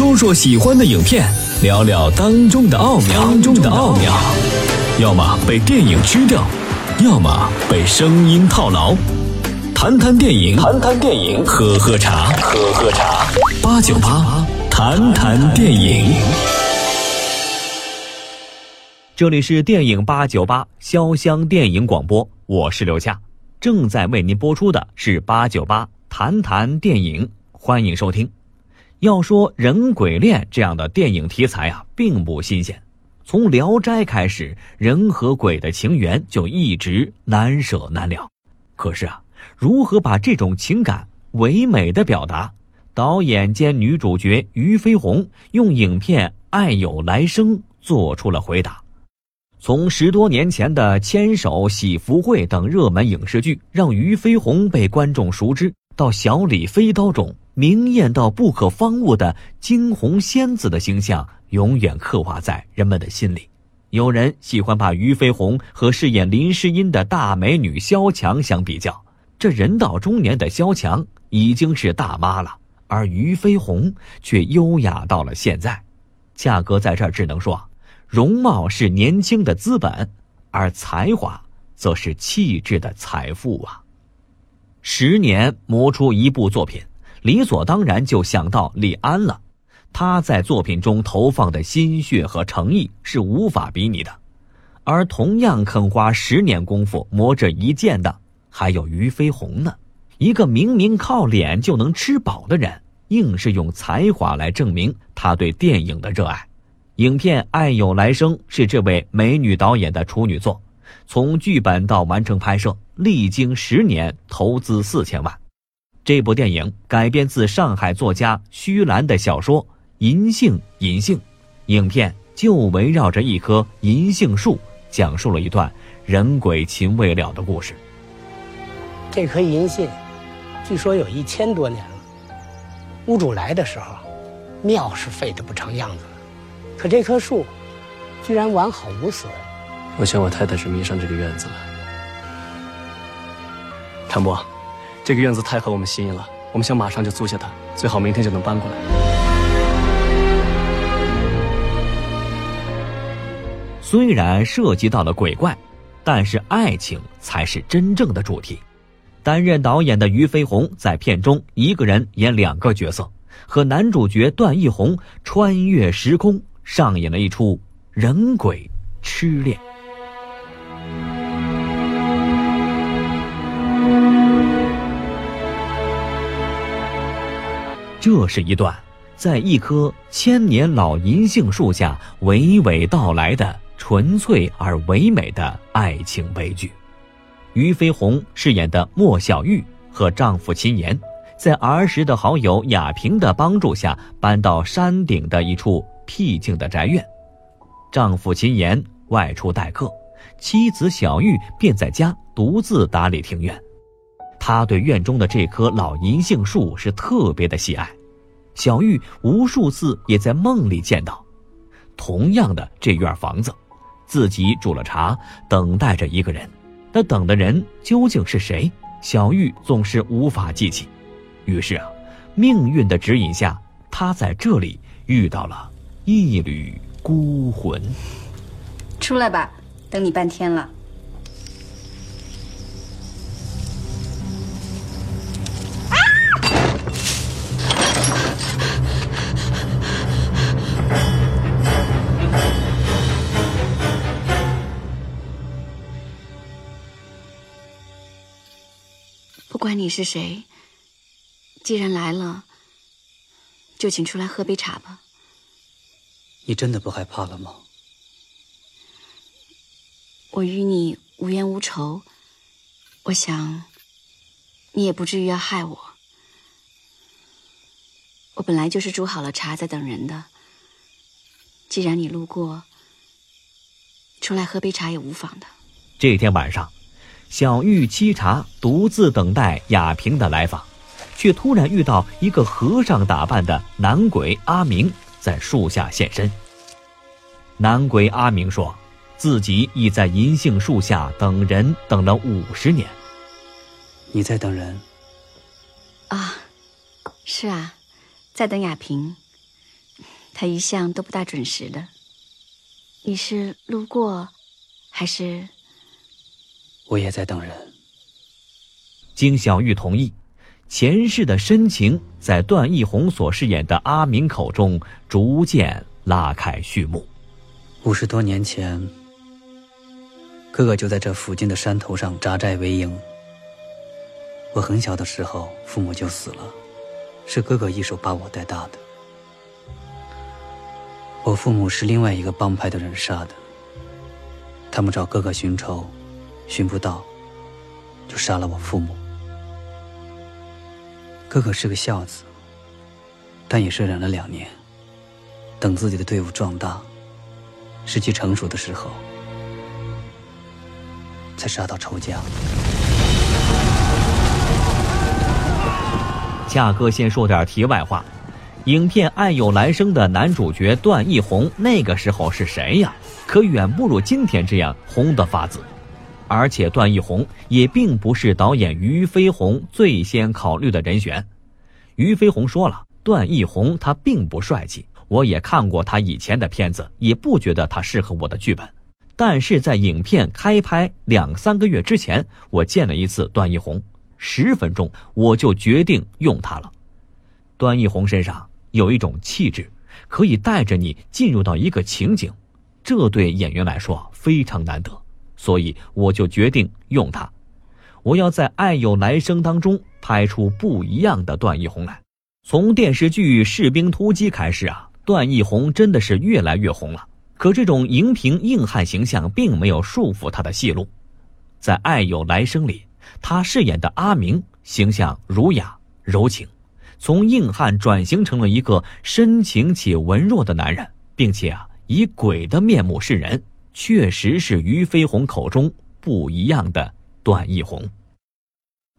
说说喜欢的影片，聊聊当中的奥妙。当中的奥妙，要么被电影吃掉，要么被声音套牢。谈谈电影，谈谈电影，喝喝茶，喝喝茶。八九八，谈谈电影。这里是电影八九八潇湘电影广播，我是刘夏，正在为您播出的是八九八谈谈电影，欢迎收听。要说人鬼恋这样的电影题材啊，并不新鲜。从《聊斋》开始，人和鬼的情缘就一直难舍难了。可是啊，如何把这种情感唯美的表达？导演兼女主角俞飞鸿用影片《爱有来生》做出了回答。从十多年前的《牵手》《喜福会》等热门影视剧，让俞飞鸿被观众熟知，到《小李飞刀》中。明艳到不可方物的惊鸿仙子的形象，永远刻画在人们的心里。有人喜欢把俞飞鸿和饰演林诗音的大美女萧蔷相比较，这人到中年的萧蔷已经是大妈了，而俞飞鸿却优雅到了现在。价格在这儿只能说，容貌是年轻的资本，而才华则是气质的财富啊！十年磨出一部作品。理所当然就想到李安了，他在作品中投放的心血和诚意是无法比拟的，而同样肯花十年功夫磨这一剑的，还有俞飞鸿呢。一个明明靠脸就能吃饱的人，硬是用才华来证明他对电影的热爱。影片《爱有来生》是这位美女导演的处女作，从剧本到完成拍摄，历经十年，投资四千万。这部电影改编自上海作家徐兰的小说《银杏银杏》，影片就围绕着一棵银杏树，讲述了一段人鬼情未了的故事。这棵银杏，据说有一千多年了。屋主来的时候，庙是废得不成样子了，可这棵树，居然完好无损。我想我太太是迷上这个院子了，谭博。这个院子太合我们心意了，我们想马上就租下它，最好明天就能搬过来。虽然涉及到了鬼怪，但是爱情才是真正的主题。担任导演的俞飞鸿在片中一个人演两个角色，和男主角段奕宏穿越时空，上演了一出人鬼痴恋。这是一段在一棵千年老银杏树下娓娓道来的纯粹而唯美的爱情悲剧。俞飞鸿饰演的莫小玉和丈夫秦岩，在儿时的好友雅萍的帮助下，搬到山顶的一处僻静的宅院。丈夫秦岩外出待客，妻子小玉便在家独自打理庭院。他对院中的这棵老银杏树是特别的喜爱，小玉无数次也在梦里见到，同样的这院房子，自己煮了茶，等待着一个人，那等的人究竟是谁？小玉总是无法记起。于是啊，命运的指引下，他在这里遇到了一缕孤魂。出来吧，等你半天了。管你是谁，既然来了，就请出来喝杯茶吧。你真的不害怕了吗？我与你无冤无仇，我想你也不至于要害我。我本来就是煮好了茶在等人的。既然你路过，出来喝杯茶也无妨的。这天晚上。小玉沏茶，独自等待雅萍的来访，却突然遇到一个和尚打扮的男鬼阿明在树下现身。男鬼阿明说，自己已在银杏树下等人等了五十年。你在等人？啊，是啊，在等雅萍。他一向都不大准时的。你是路过，还是？我也在等人。经小玉同意，前世的深情在段奕宏所饰演的阿明口中逐渐拉开序幕。五十多年前，哥哥就在这附近的山头上扎寨为营。我很小的时候，父母就死了，是哥哥一手把我带大的。我父母是另外一个帮派的人杀的，他们找哥哥寻仇，寻不到，就杀了我父母。哥哥是个孝子，但也是忍了两年，等自己的队伍壮大，时机成熟的时候，才杀到仇家。恰哥先说点题外话，影片《爱有来生》的男主角段奕宏那个时候是谁呀？可远不如今天这样红的发紫。而且段奕宏也并不是导演俞飞鸿最先考虑的人选。俞飞鸿说了，段奕宏他并不帅气，我也看过他以前的片子，也不觉得他适合我的剧本。但是在影片开拍两三个月之前，我见了一次段奕宏。十分钟，我就决定用他了。段奕宏身上有一种气质，可以带着你进入到一个情景，这对演员来说非常难得，所以我就决定用它。我要在《爱有来生》当中拍出不一样的段奕宏来。从电视剧《士兵突击》开始啊，段奕宏真的是越来越红了。可这种荧屏硬汉形象并没有束缚他的戏路，在《爱有来生》里。他饰演的阿明形象儒雅柔情，从硬汉转型成了一个深情且文弱的男人，并且啊以鬼的面目示人，确实是俞飞鸿口中不一样的段奕宏。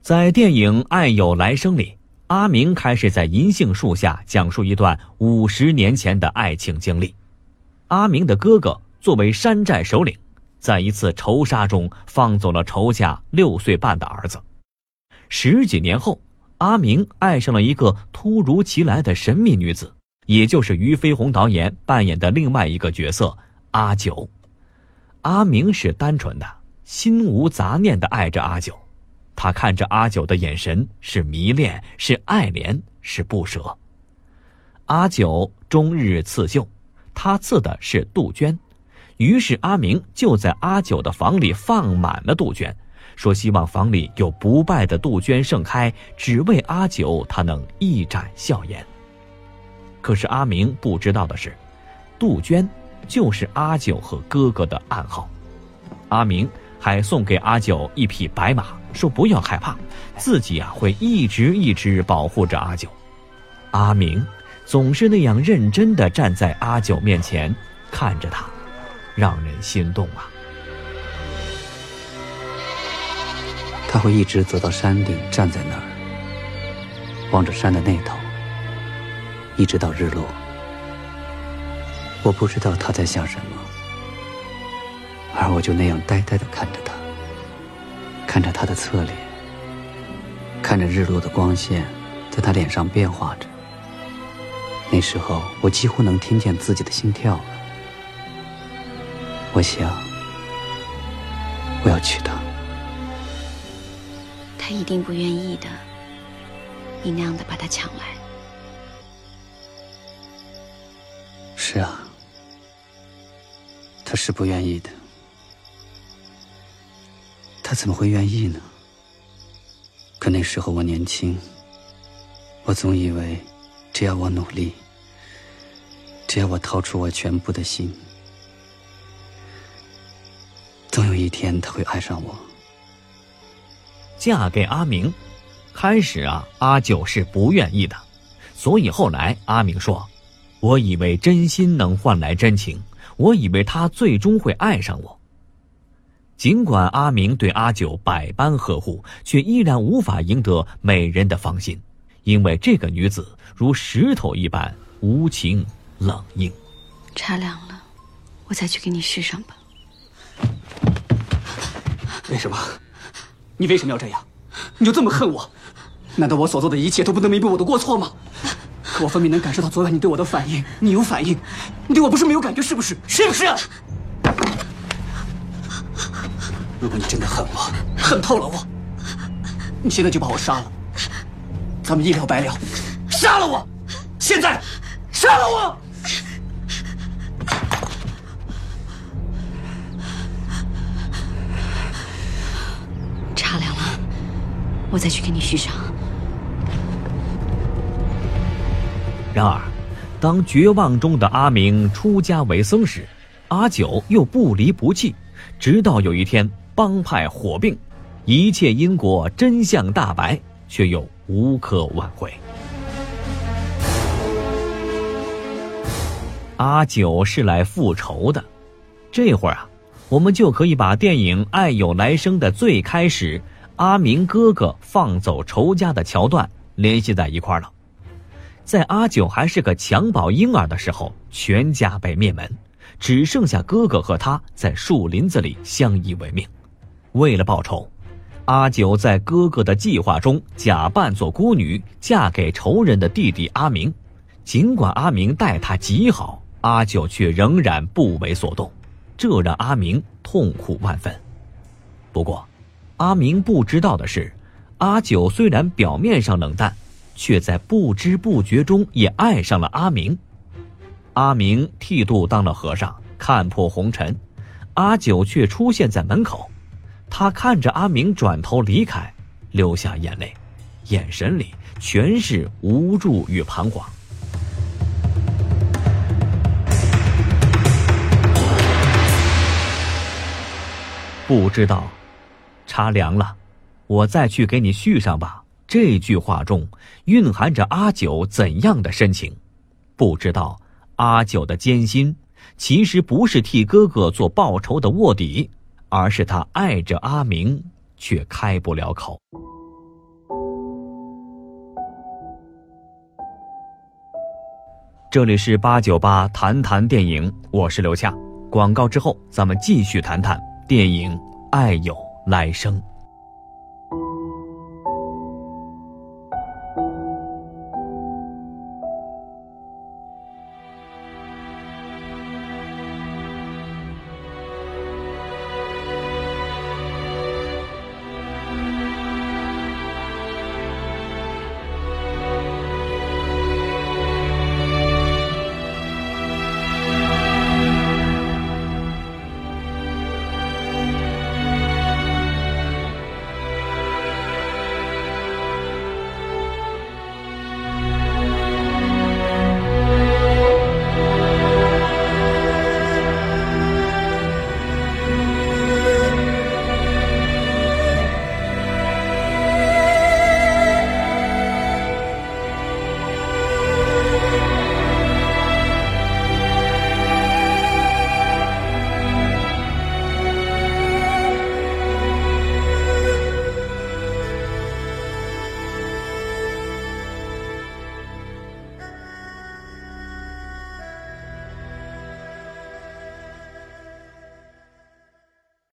在电影《爱有来生》里，阿明开始在银杏树下讲述一段五十年前的爱情经历。阿明的哥哥作为山寨首领。在一次仇杀中，放走了仇家六岁半的儿子。十几年后，阿明爱上了一个突如其来的神秘女子，也就是俞飞鸿导演扮演的另外一个角色阿九。阿明是单纯的，心无杂念的爱着阿九，他看着阿九的眼神是迷恋，是爱怜，是不舍。阿九终日刺绣，他刺的是杜鹃。于是阿明就在阿九的房里放满了杜鹃，说希望房里有不败的杜鹃盛开，只为阿九他能一展笑颜。可是阿明不知道的是，杜鹃就是阿九和哥哥的暗号。阿明还送给阿九一匹白马，说不要害怕，自己啊会一直一直保护着阿九。阿明总是那样认真地站在阿九面前，看着他。让人心动啊！他会一直走到山顶，站在那儿，望着山的那头，一直到日落。我不知道他在想什么，而我就那样呆呆的看着他，看着他的侧脸，看着日落的光线在他脸上变化着。那时候，我几乎能听见自己的心跳了。我想，我要娶她。他一定不愿意的，你那样的把她抢来。是啊，他是不愿意的。他怎么会愿意呢？可那时候我年轻，我总以为，只要我努力，只要我掏出我全部的心。总有一天他会爱上我。嫁给阿明，开始啊，阿九是不愿意的，所以后来阿明说：“我以为真心能换来真情，我以为他最终会爱上我。”尽管阿明对阿九百般呵护，却依然无法赢得美人的芳心，因为这个女子如石头一般无情冷硬。茶凉了，我再去给你续上吧。为什么？你为什么要这样？你就这么恨我？难道我所做的一切都不能弥补我的过错吗？我分明能感受到昨晚你对我的反应，你有反应，你对我不是没有感觉，是不是？是不是？如果你真的恨我，恨透了我，你现在就把我杀了，咱们一了百了。杀了我！现在，杀了我！茶凉了，我再去给你续上。然而，当绝望中的阿明出家为僧时，阿九又不离不弃，直到有一天帮派火并，一切因果真相大白，却又无可挽回。阿九是来复仇的，这会儿啊，我们就可以把电影《爱有来生》的最开始，阿明哥哥放走仇家的桥段联系在一块了。在阿九还是个襁褓婴儿的时候，全家被灭门，只剩下哥哥和他在树林子里相依为命。为了报仇，阿九在哥哥的计划中假扮做孤女，嫁给仇人的弟弟阿明。尽管阿明待他极好，阿九却仍然不为所动，这让阿明痛苦万分。不过，阿明不知道的是，阿九虽然表面上冷淡。却在不知不觉中也爱上了阿明。阿明剃度当了和尚，看破红尘。阿九却出现在门口，他看着阿明转头离开，流下眼泪，眼神里全是无助与彷徨。不知道，茶凉了，我再去给你续上吧。这句话中蕴含着阿九怎样的深情？不知道阿九的艰辛，其实不是替哥哥做报仇的卧底，而是他爱着阿明，却开不了口。这里是八九八谈谈电影，我是刘恰。广告之后，咱们继续谈谈电影《爱有来生》。